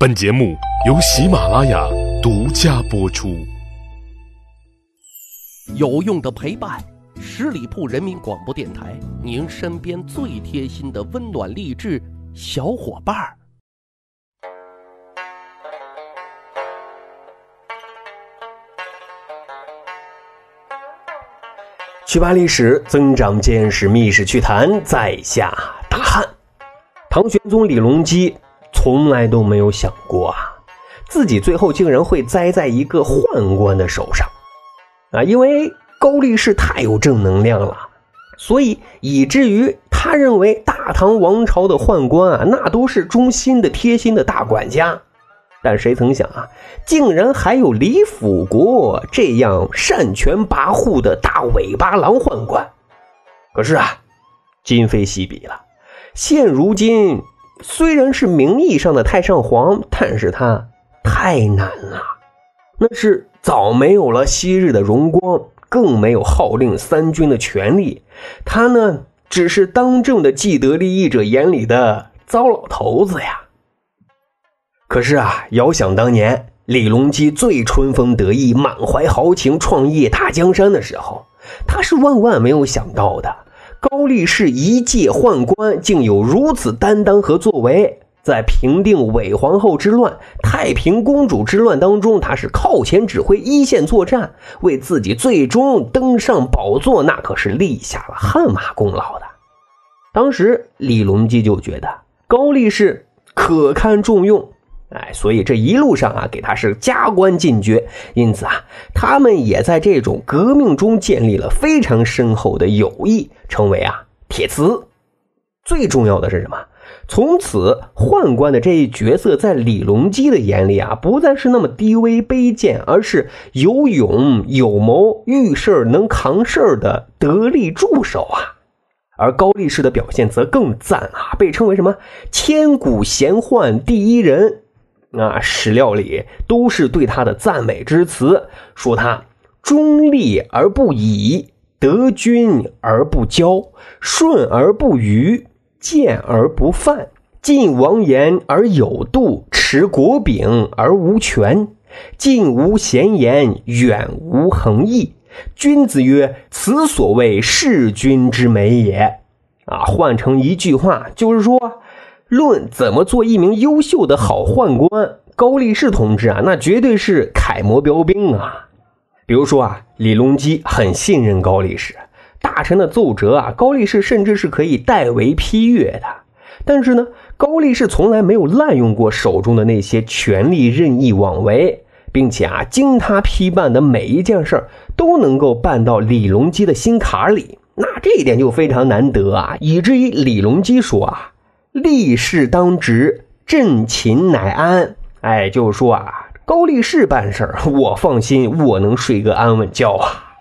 本节目由喜马拉雅独家播出。有用的陪伴，十里铺人民广播电台，您身边最贴心的温暖励志小伙伴儿。去扒历史，增长见识，密室趣谈，在下大汉。唐玄宗李隆基。从来都没有想过啊，自己最后竟然会栽在一个宦官的手上，啊，因为高力士太有正能量了，所以以至于他认为大唐王朝的宦官啊，那都是忠心的、贴心的大管家。但谁曾想啊，竟然还有李辅国这样擅权跋扈的大尾巴狼宦官。可是啊，今非昔比了，现如今。虽然是名义上的太上皇，但是他太难了。那是早没有了昔日的荣光，更没有号令三军的权利。他呢，只是当政的既得利益者眼里的糟老头子呀。可是啊，遥想当年，李隆基最春风得意、满怀豪情创业大江山的时候，他是万万没有想到的。高力士一介宦官，竟有如此担当和作为。在平定韦皇后之乱、太平公主之乱当中，他是靠前指挥一线作战，为自己最终登上宝座，那可是立下了汗马功劳的。当时李隆基就觉得高力士可堪重用。哎，所以这一路上啊，给他是加官进爵，因此啊，他们也在这种革命中建立了非常深厚的友谊，成为啊铁磁。最重要的是什么？从此宦官的这一角色，在李隆基的眼里啊，不再是那么低微卑贱，而是有勇有谋、遇事能扛事的得力助手啊。而高力士的表现则更赞啊，被称为什么千古贤宦第一人。那史料里都是对他的赞美之词，说他忠立而不倚，得君而不骄，顺而不愚，谏而不犯，尽王言而有度，持国柄而无权，近无闲言，远无横意。君子曰：“此所谓弑君之美也。”啊，换成一句话就是说。论怎么做一名优秀的好宦官，高力士同志啊，那绝对是楷模标兵啊。比如说啊，李隆基很信任高力士，大臣的奏折啊，高力士甚至是可以代为批阅的。但是呢，高力士从来没有滥用过手中的那些权力，任意妄为，并且啊，经他批办的每一件事都能够办到李隆基的心坎里。那这一点就非常难得啊，以至于李隆基说啊。立事当直，朕寝乃安。哎，就是说啊，高力士办事我放心，我能睡个安稳觉啊。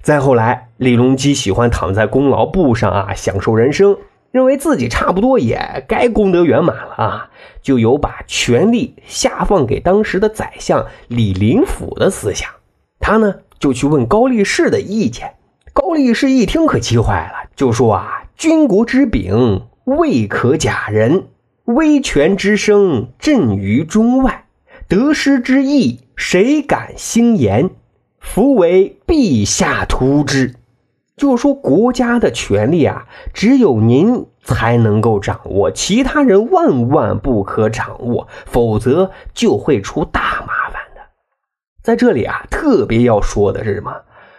再后来，李隆基喜欢躺在功劳簿上啊，享受人生，认为自己差不多也该功德圆满了啊，就有把权力下放给当时的宰相李林甫的思想。他呢，就去问高力士的意见。高力士一听可气坏了，就说啊，军国之柄。未可假人，威权之声震于中外，得失之意，谁敢兴言？夫为陛下图之。就说国家的权力啊，只有您才能够掌握，其他人万万不可掌握，否则就会出大麻烦的。在这里啊，特别要说的是什么？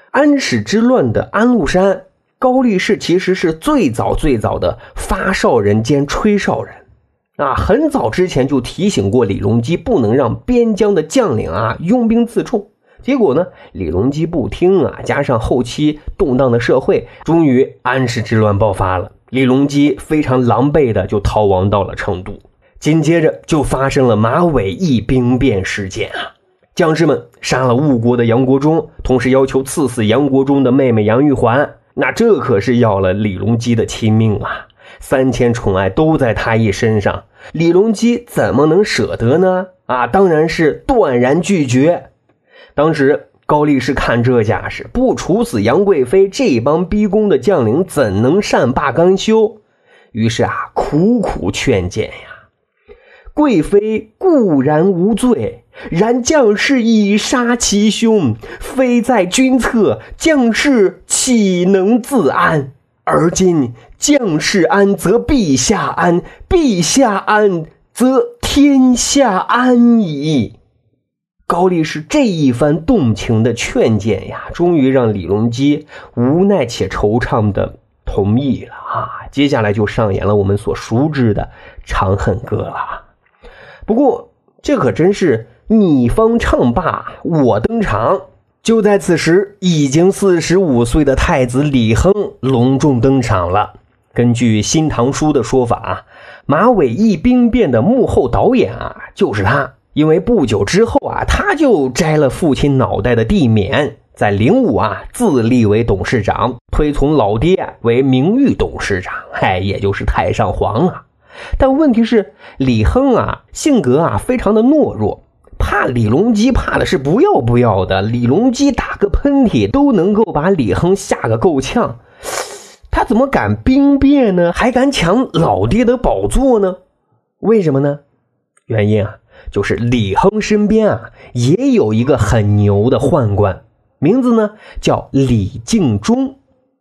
安史之乱的安禄山。高力士其实是最早最早的发哨人兼吹哨人，啊，很早之前就提醒过李隆基不能让边疆的将领啊拥兵自重。结果呢，李隆基不听啊，加上后期动荡的社会，终于安史之乱爆发了。李隆基非常狼狈的就逃亡到了成都，紧接着就发生了马嵬驿兵变事件啊，将士们杀了误国的杨国忠，同时要求赐死杨国忠的妹妹杨玉环。那这可是要了李隆基的亲命啊！三千宠爱都在他一身上，李隆基怎么能舍得呢？啊，当然是断然拒绝。当时高力士看这架势，不处死杨贵妃，这帮逼宫的将领怎能善罢甘休？于是啊，苦苦劝谏呀。贵妃固然无罪，然将士以杀其兄，非在君侧，将士岂能自安？而今将士安，则陛下安；陛下安，则天下安矣。高力士这一番动情的劝谏呀，终于让李隆基无奈且惆怅的同意了啊！接下来就上演了我们所熟知的《长恨歌》了。不过，这可真是你方唱罢我登场。就在此时，已经四十五岁的太子李亨隆重登场了。根据《新唐书》的说法，马嵬驿兵变的幕后导演啊，就是他。因为不久之后啊，他就摘了父亲脑袋的帝冕，在灵武啊自立为董事长，推崇老爹为名誉董事长，嗨，也就是太上皇啊。但问题是，李亨啊，性格啊非常的懦弱，怕李隆基怕的是不要不要的。李隆基打个喷嚏都能够把李亨吓个够呛，他怎么敢兵变呢？还敢抢老爹的宝座呢？为什么呢？原因啊，就是李亨身边啊也有一个很牛的宦官，名字呢叫李敬忠。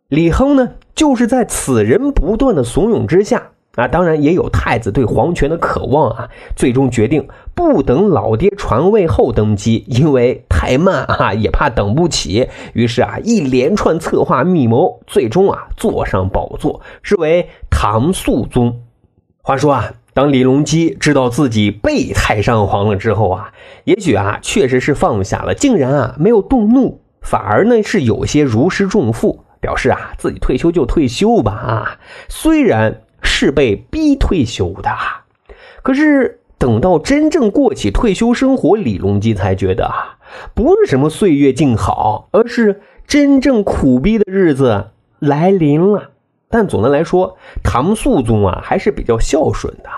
李亨呢，就是在此人不断的怂恿之下。啊，当然也有太子对皇权的渴望啊，最终决定不等老爹传位后登基，因为太慢啊，也怕等不起。于是啊，一连串策划密谋，最终啊坐上宝座，是为唐肃宗。话说啊，当李隆基知道自己被太上皇了之后啊，也许啊确实是放下了，竟然啊没有动怒，反而呢是有些如释重负，表示啊自己退休就退休吧啊，虽然。是被逼退休的，可是等到真正过起退休生活，李隆基才觉得啊，不是什么岁月静好，而是真正苦逼的日子来临了。但总的来说，唐肃宗啊还是比较孝顺的，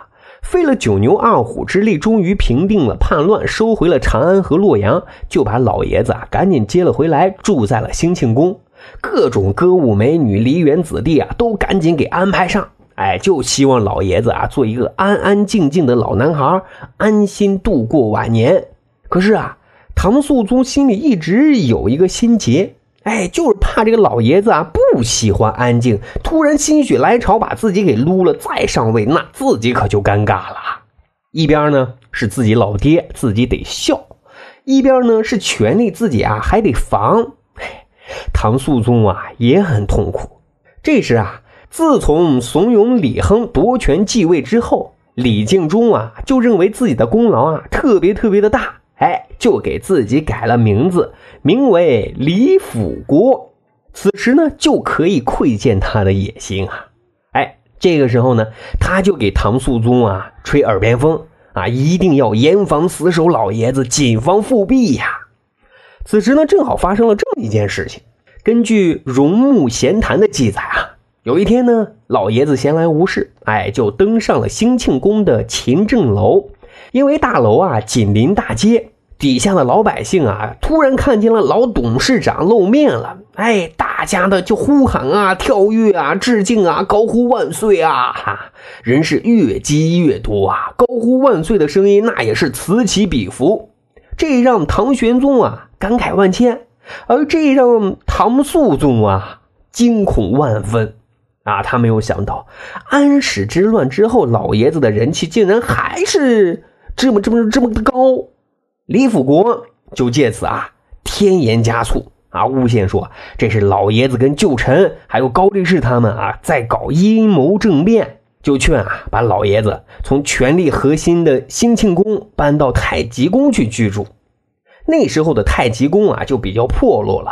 费了九牛二虎之力，终于平定了叛乱，收回了长安和洛阳，就把老爷子啊赶紧接了回来，住在了兴庆宫，各种歌舞美女、梨园子弟啊，都赶紧给安排上。哎，就希望老爷子啊做一个安安静静的老男孩，安心度过晚年。可是啊，唐肃宗心里一直有一个心结，哎，就是怕这个老爷子啊不喜欢安静，突然心血来潮把自己给撸了再上位，那自己可就尴尬了。一边呢是自己老爹，自己得孝；一边呢是权力，自己啊还得防。唐肃宗啊也很痛苦。这时啊。自从怂恿李亨夺权继位之后，李敬忠啊就认为自己的功劳啊特别特别的大，哎，就给自己改了名字，名为李辅国。此时呢就可以窥见他的野心啊，哎，这个时候呢他就给唐肃宗啊吹耳边风啊，一定要严防死守老爷子，谨防复辟呀。此时呢正好发生了这么一件事情，根据《荣穆闲谈》的记载啊。有一天呢，老爷子闲来无事，哎，就登上了兴庆宫的勤政楼。因为大楼啊紧邻大街，底下的老百姓啊突然看见了老董事长露面了，哎，大家的就呼喊啊、跳跃啊、致敬啊、高呼万岁啊，哈，人是越积越多啊，高呼万岁的声音那也是此起彼伏，这让唐玄宗啊感慨万千，而这让唐肃宗啊惊恐万分。啊，他没有想到安史之乱之后，老爷子的人气竟然还是这么这么这么的高。李辅国就借此啊添盐加醋啊，诬陷说这是老爷子跟旧臣还有高力士他们啊在搞阴谋政变，就劝啊把老爷子从权力核心的兴庆宫搬到太极宫去居住。那时候的太极宫啊就比较破落了，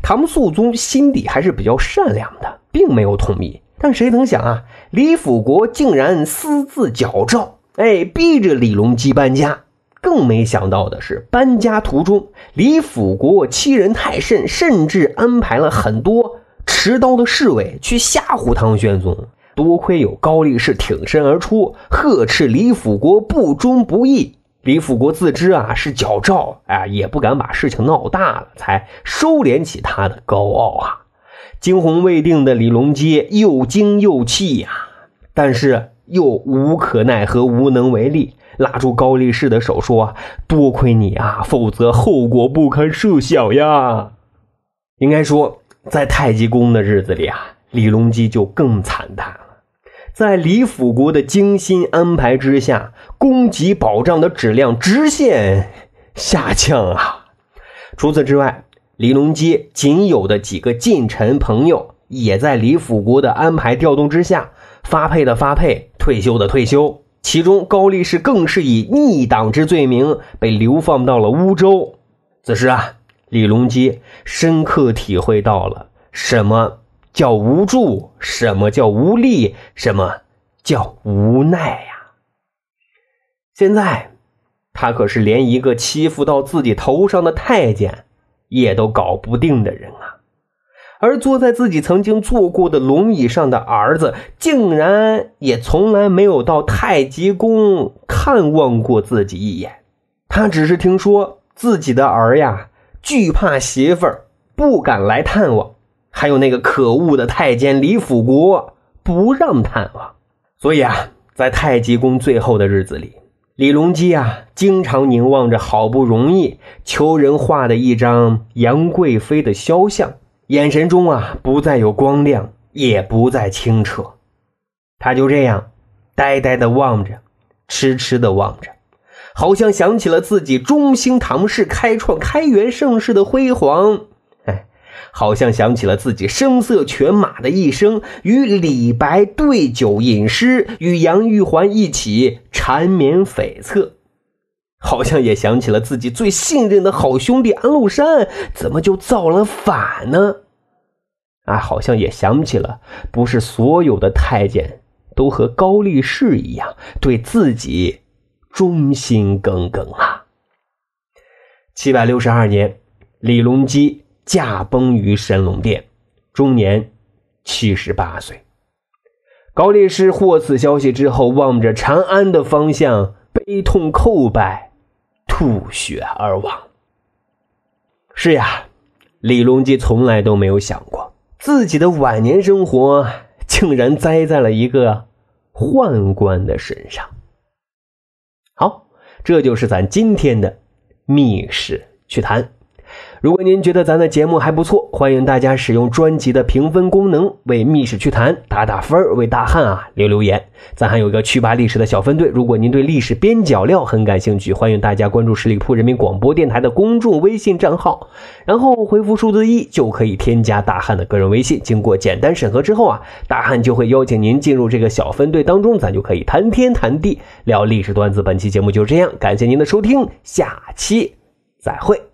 唐肃宗心底还是比较善良的。并没有同意，但谁曾想啊，李辅国竟然私自矫诏，哎，逼着李隆基搬家。更没想到的是，搬家途中，李辅国欺人太甚，甚至安排了很多持刀的侍卫去吓唬唐玄宗。多亏有高力士挺身而出，呵斥李辅国不忠不义。李辅国自知啊是矫诏，啊也不敢把事情闹大了，才收敛起他的高傲啊。惊魂未定的李隆基又惊又气呀，但是又无可奈何，无能为力。拉住高力士的手说：“多亏你啊，否则后果不堪设想呀。”应该说，在太极宫的日子里啊，李隆基就更惨淡了。在李辅国的精心安排之下，供给保障的质量直线下降啊。除此之外，李隆基仅有的几个近臣朋友，也在李辅国的安排调动之下，发配的发配，退休的退休。其中高力士更是以逆党之罪名被流放到了乌州。此时啊，李隆基深刻体会到了什么。叫无助，什么叫无力？什么叫无奈呀？现在他可是连一个欺负到自己头上的太监也都搞不定的人啊！而坐在自己曾经坐过的龙椅上的儿子，竟然也从来没有到太极宫看望过自己一眼。他只是听说自己的儿呀惧怕媳妇儿，不敢来探望。还有那个可恶的太监李辅国不让探望，所以啊，在太极宫最后的日子里，李隆基啊，经常凝望着好不容易求人画的一张杨贵妃的肖像，眼神中啊，不再有光亮，也不再清澈，他就这样呆呆的望着，痴痴的望着，好像想起了自己中兴唐氏开创开元盛世的辉煌。好像想起了自己声色犬马的一生，与李白对酒吟诗，与杨玉环一起缠绵悱恻；好像也想起了自己最信任的好兄弟安禄山，怎么就造了反呢？啊，好像也想起了，不是所有的太监都和高力士一样，对自己忠心耿耿啊。七百六十二年，李隆基。驾崩于神龙殿，终年七十八岁。高力士获此消息之后，望着长安的方向，悲痛叩拜，吐血而亡。是呀，李隆基从来都没有想过，自己的晚年生活竟然栽在了一个宦官的身上。好，这就是咱今天的密室趣谈。如果您觉得咱的节目还不错，欢迎大家使用专辑的评分功能为《密室趣谈》打打分为大汉啊留留言。咱还有一个趣吧历史的小分队，如果您对历史边角料很感兴趣，欢迎大家关注十里铺人民广播电台的公众微信账号，然后回复数字一就可以添加大汉的个人微信。经过简单审核之后啊，大汉就会邀请您进入这个小分队当中，咱就可以谈天谈地聊历史段子。本期节目就这样，感谢您的收听，下期再会。